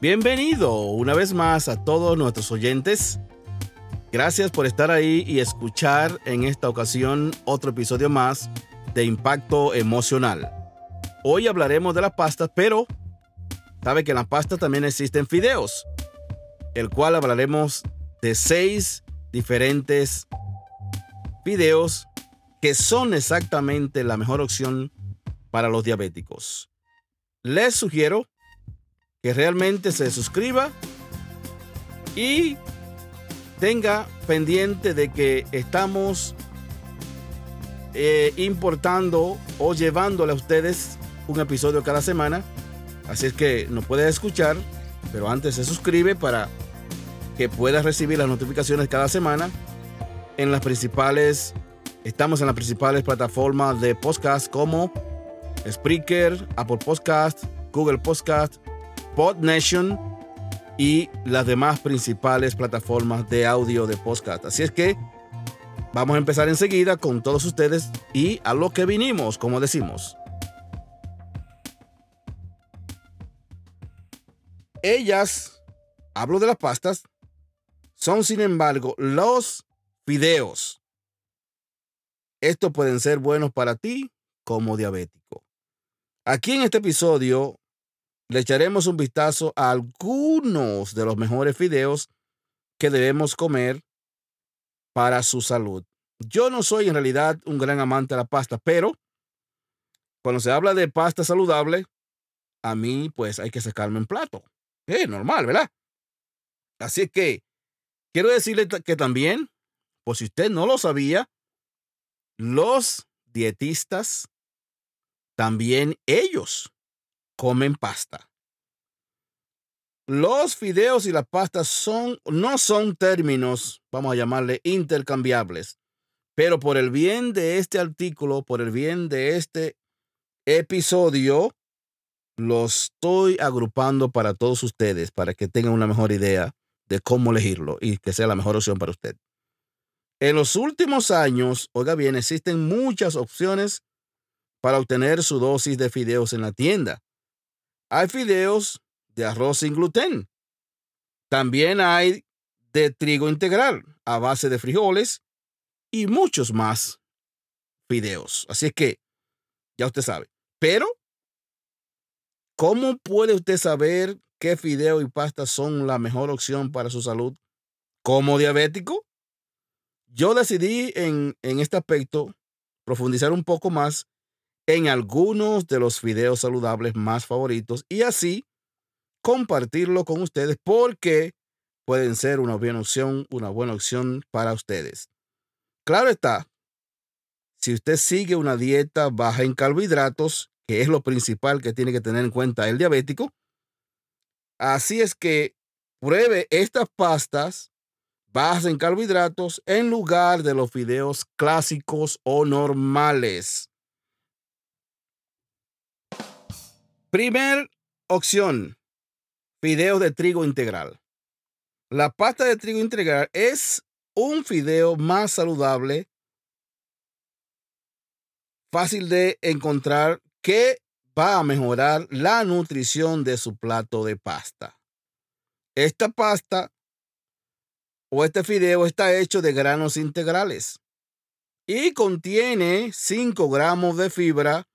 Bienvenido una vez más a todos nuestros oyentes. Gracias por estar ahí y escuchar en esta ocasión otro episodio más de Impacto Emocional. Hoy hablaremos de las pastas, pero sabe que en las pastas también existen fideos, el cual hablaremos de seis diferentes fideos que son exactamente la mejor opción para los diabéticos. Les sugiero que realmente se suscriba y tenga pendiente de que estamos eh, importando o llevándole a ustedes un episodio cada semana. Así es que nos puede escuchar, pero antes se suscribe para que pueda recibir las notificaciones cada semana en las principales, estamos en las principales plataformas de podcast como Spreaker, Apple Podcast, Google Podcast, PodNation y las demás principales plataformas de audio de podcast. Así es que vamos a empezar enseguida con todos ustedes y a lo que vinimos, como decimos. Ellas, hablo de las pastas, son sin embargo los videos. Estos pueden ser buenos para ti como diabético. Aquí en este episodio le echaremos un vistazo a algunos de los mejores fideos que debemos comer para su salud. Yo no soy en realidad un gran amante de la pasta, pero cuando se habla de pasta saludable, a mí pues hay que sacarme un plato. Es normal, ¿verdad? Así que quiero decirle que también, por si usted no lo sabía, los dietistas, también ellos comen pasta. Los fideos y la pasta son, no son términos, vamos a llamarle intercambiables, pero por el bien de este artículo, por el bien de este episodio, los estoy agrupando para todos ustedes, para que tengan una mejor idea de cómo elegirlo y que sea la mejor opción para usted. En los últimos años, oiga bien, existen muchas opciones para obtener su dosis de fideos en la tienda. Hay fideos de arroz sin gluten. También hay de trigo integral a base de frijoles y muchos más fideos. Así es que ya usted sabe. Pero, ¿cómo puede usted saber qué fideo y pasta son la mejor opción para su salud como diabético? Yo decidí en, en este aspecto profundizar un poco más en algunos de los videos saludables más favoritos y así compartirlo con ustedes porque pueden ser una buena opción, una buena opción para ustedes. Claro está, si usted sigue una dieta baja en carbohidratos, que es lo principal que tiene que tener en cuenta el diabético, así es que pruebe estas pastas bajas en carbohidratos en lugar de los videos clásicos o normales. Primer opción, fideo de trigo integral. La pasta de trigo integral es un fideo más saludable, fácil de encontrar, que va a mejorar la nutrición de su plato de pasta. Esta pasta o este fideo está hecho de granos integrales y contiene 5 gramos de fibra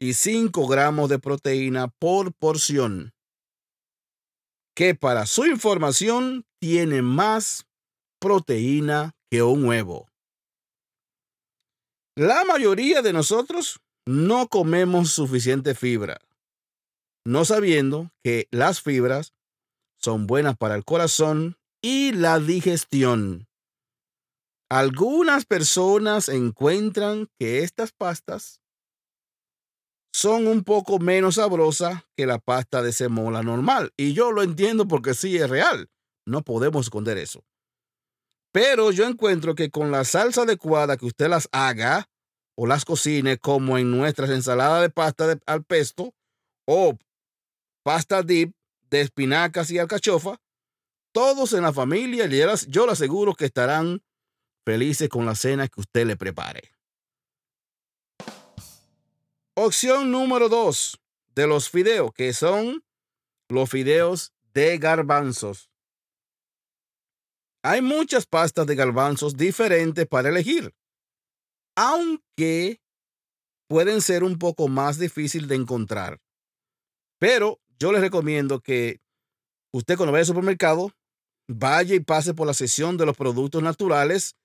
y 5 gramos de proteína por porción, que para su información tiene más proteína que un huevo. La mayoría de nosotros no comemos suficiente fibra, no sabiendo que las fibras son buenas para el corazón y la digestión. Algunas personas encuentran que estas pastas son un poco menos sabrosas que la pasta de semola normal. Y yo lo entiendo porque sí es real. No podemos esconder eso. Pero yo encuentro que con la salsa adecuada que usted las haga o las cocine, como en nuestras ensaladas de pasta al pesto o pasta dip de espinacas y alcachofa, todos en la familia, yo le aseguro que estarán felices con la cena que usted le prepare. Opción número dos de los fideos, que son los fideos de garbanzos. Hay muchas pastas de garbanzos diferentes para elegir, aunque pueden ser un poco más difícil de encontrar. Pero yo les recomiendo que usted cuando vaya al supermercado vaya y pase por la sección de los productos naturales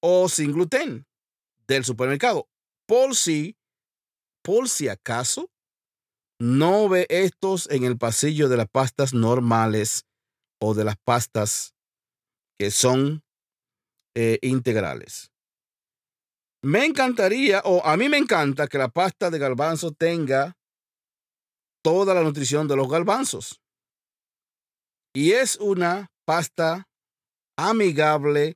o sin gluten del supermercado. Por si, por si acaso, no ve estos en el pasillo de las pastas normales o de las pastas que son eh, integrales. Me encantaría, o a mí me encanta que la pasta de garbanzo tenga toda la nutrición de los garbanzos. Y es una pasta amigable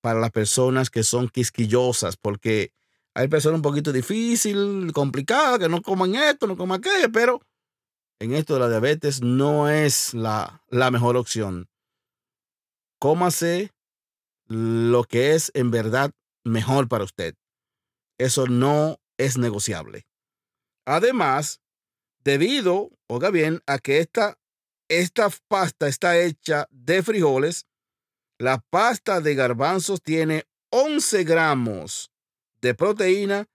para las personas que son quisquillosas, porque hay personas un poquito difícil, complicadas, que no coman esto, no coman aquello, pero en esto de la diabetes no es la, la mejor opción. Cómase lo que es en verdad mejor para usted. Eso no es negociable. Además, debido, oiga bien, a que esta, esta pasta está hecha de frijoles, la pasta de garbanzos tiene 11 gramos de proteína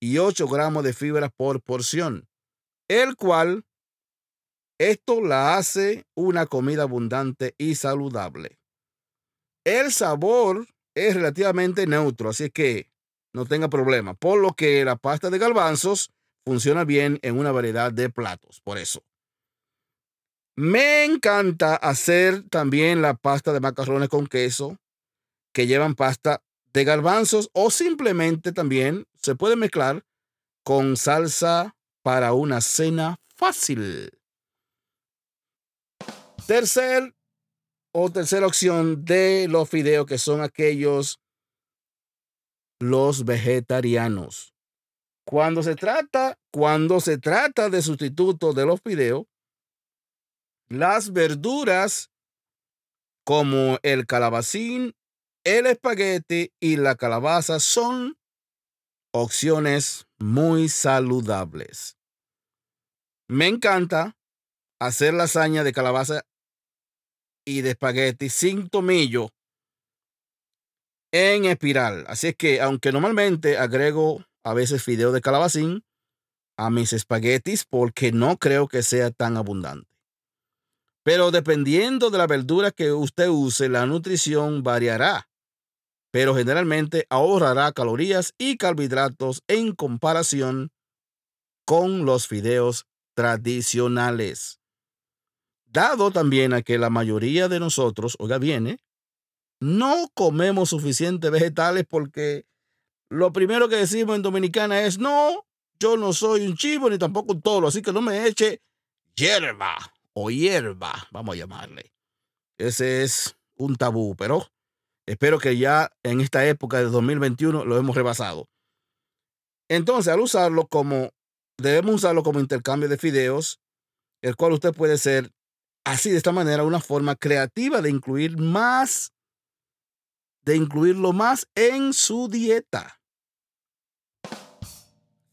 y 8 gramos de fibra por porción, el cual esto la hace una comida abundante y saludable. El sabor es relativamente neutro, así que no tenga problema, por lo que la pasta de garbanzos funciona bien en una variedad de platos, por eso. Me encanta hacer también la pasta de macarrones con queso que llevan pasta de garbanzos o simplemente también se puede mezclar con salsa para una cena fácil. Tercer o tercera opción de los fideos que son aquellos los vegetarianos. Cuando se trata, cuando se trata de sustituto de los fideos, las verduras como el calabacín, el espagueti y la calabaza son opciones muy saludables. Me encanta hacer lasaña de calabaza y de espagueti sin tomillo en espiral. Así es que, aunque normalmente agrego a veces fideo de calabacín a mis espaguetis porque no creo que sea tan abundante. Pero dependiendo de la verdura que usted use, la nutrición variará, pero generalmente ahorrará calorías y carbohidratos en comparación con los fideos tradicionales. Dado también a que la mayoría de nosotros, oiga viene, no comemos suficientes vegetales porque lo primero que decimos en Dominicana es, no, yo no soy un chivo ni tampoco un toro, así que no me eche hierba o hierba, vamos a llamarle. Ese es un tabú, pero espero que ya en esta época de 2021 lo hemos rebasado. Entonces, al usarlo como, debemos usarlo como intercambio de fideos, el cual usted puede ser así de esta manera una forma creativa de incluir más, de incluirlo más en su dieta.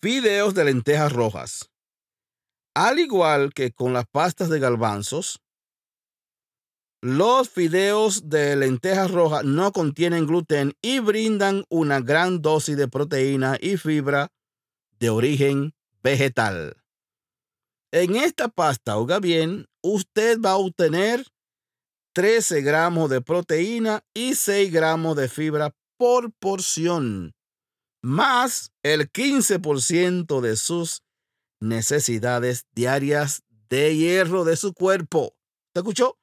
Fideos de lentejas rojas. Al igual que con las pastas de galbanzos, los fideos de lentejas rojas no contienen gluten y brindan una gran dosis de proteína y fibra de origen vegetal. En esta pasta, oiga bien, usted va a obtener 13 gramos de proteína y 6 gramos de fibra por porción, más el 15% de sus necesidades diarias de hierro de su cuerpo. ¿Te escuchó?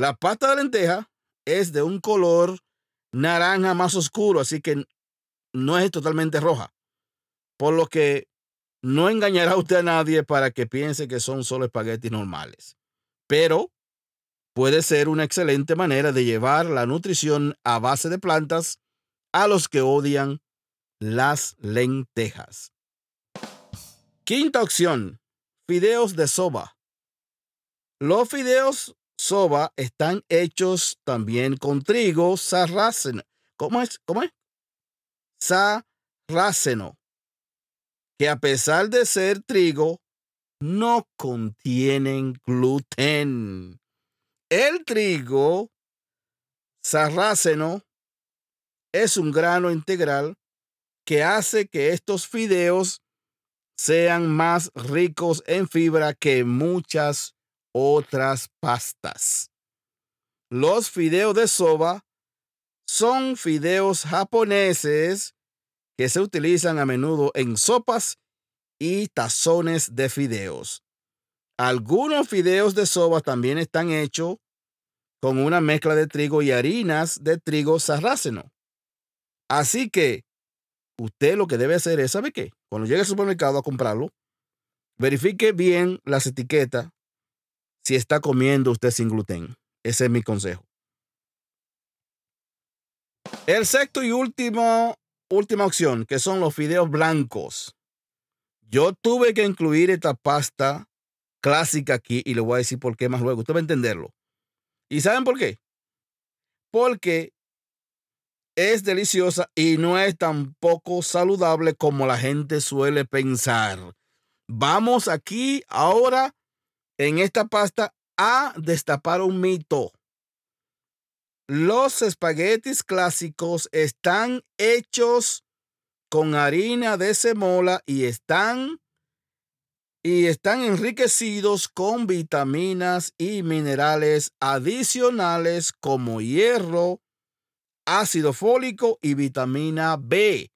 La pasta de lenteja es de un color naranja más oscuro, así que no es totalmente roja. Por lo que no engañará usted a nadie para que piense que son solo espaguetis normales. Pero puede ser una excelente manera de llevar la nutrición a base de plantas a los que odian las lentejas. Quinta opción, fideos de soba. Los fideos soba están hechos también con trigo sarraceno. ¿Cómo es? ¿Cómo es? Sarraceno. Que a pesar de ser trigo, no contienen gluten. El trigo sarraceno es un grano integral que hace que estos fideos sean más ricos en fibra que muchas otras pastas. Los fideos de soba son fideos japoneses que se utilizan a menudo en sopas y tazones de fideos. Algunos fideos de soba también están hechos con una mezcla de trigo y harinas de trigo sarraceno. Así que usted lo que debe hacer es, ¿sabe qué? Cuando llegue al supermercado a comprarlo, verifique bien las etiquetas si está comiendo usted sin gluten. Ese es mi consejo. El sexto y último, última opción, que son los fideos blancos. Yo tuve que incluir esta pasta clásica aquí y le voy a decir por qué más luego. Usted va a entenderlo. ¿Y saben por qué? Porque es deliciosa y no es tan poco saludable como la gente suele pensar. Vamos aquí ahora en esta pasta a destapar un mito. Los espaguetis clásicos están hechos con harina de semola y están y están enriquecidos con vitaminas y minerales adicionales como hierro, ácido fólico y vitamina B.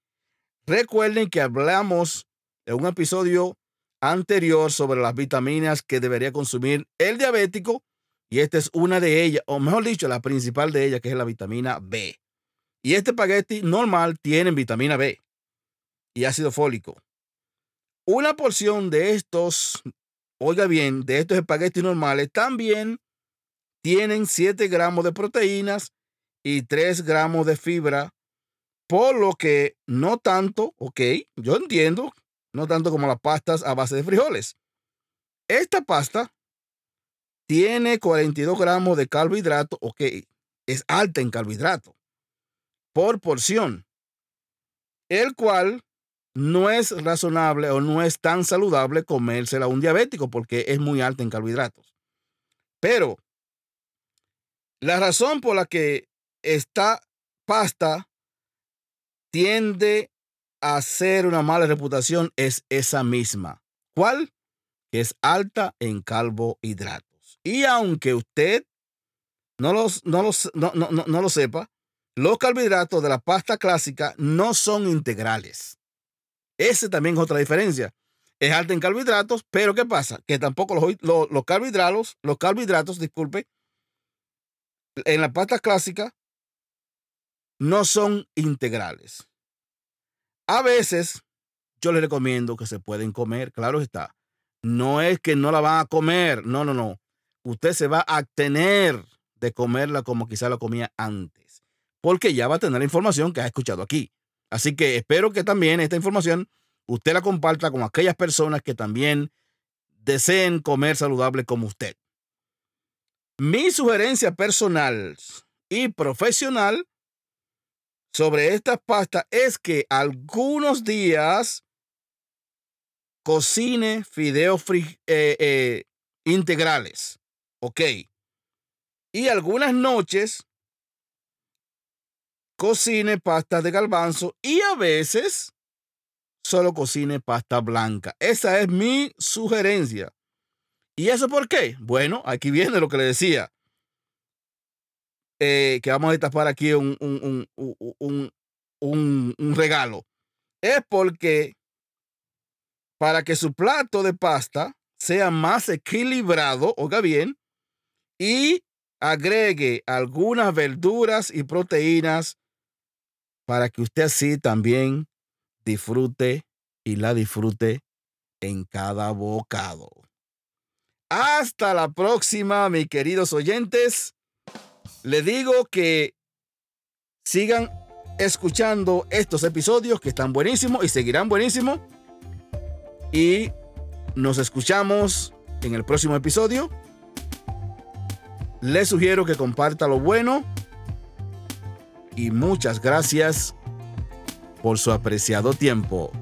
Recuerden que hablamos en un episodio anterior sobre las vitaminas que debería consumir el diabético y esta es una de ellas, o mejor dicho, la principal de ellas, que es la vitamina B. Y este espagueti normal tiene vitamina B y ácido fólico. Una porción de estos, oiga bien, de estos espaguetis normales también tienen 7 gramos de proteínas y 3 gramos de fibra, por lo que no tanto, ok, yo entiendo, no tanto como las pastas a base de frijoles. Esta pasta tiene 42 gramos de carbohidrato, ok, es alta en carbohidrato, por porción, el cual no es razonable o no es tan saludable comérsela a un diabético porque es muy alta en carbohidratos. Pero la razón por la que esta pasta tiende a ser una mala reputación es esa misma. ¿Cuál? Que es alta en carbohidratos. Y aunque usted no, los, no, los, no, no, no lo sepa, los carbohidratos de la pasta clásica no son integrales. Ese también es otra diferencia. Es alta en carbohidratos, pero ¿qué pasa? Que tampoco los, los, carbohidratos, los carbohidratos, disculpe, en la pasta clásica no son integrales. A veces yo les recomiendo que se pueden comer, claro está. No es que no la van a comer, no, no, no. Usted se va a tener de comerla como quizá la comía antes, porque ya va a tener la información que ha escuchado aquí. Así que espero que también esta información usted la comparta con aquellas personas que también deseen comer saludable como usted. Mi sugerencia personal y profesional sobre esta pasta es que algunos días cocine fideos eh, eh, integrales. Ok. Y algunas noches cocine pasta de garbanzo y a veces solo cocine pasta blanca. Esa es mi sugerencia. ¿Y eso por qué? Bueno, aquí viene lo que le decía. Eh, que vamos a destapar aquí un, un, un regalo. Es porque para que su plato de pasta sea más equilibrado, oiga bien, y agregue algunas verduras y proteínas para que usted así también disfrute y la disfrute en cada bocado. Hasta la próxima, mis queridos oyentes. Le digo que sigan escuchando estos episodios que están buenísimos y seguirán buenísimos. Y nos escuchamos en el próximo episodio. Les sugiero que comparta lo bueno y muchas gracias por su apreciado tiempo.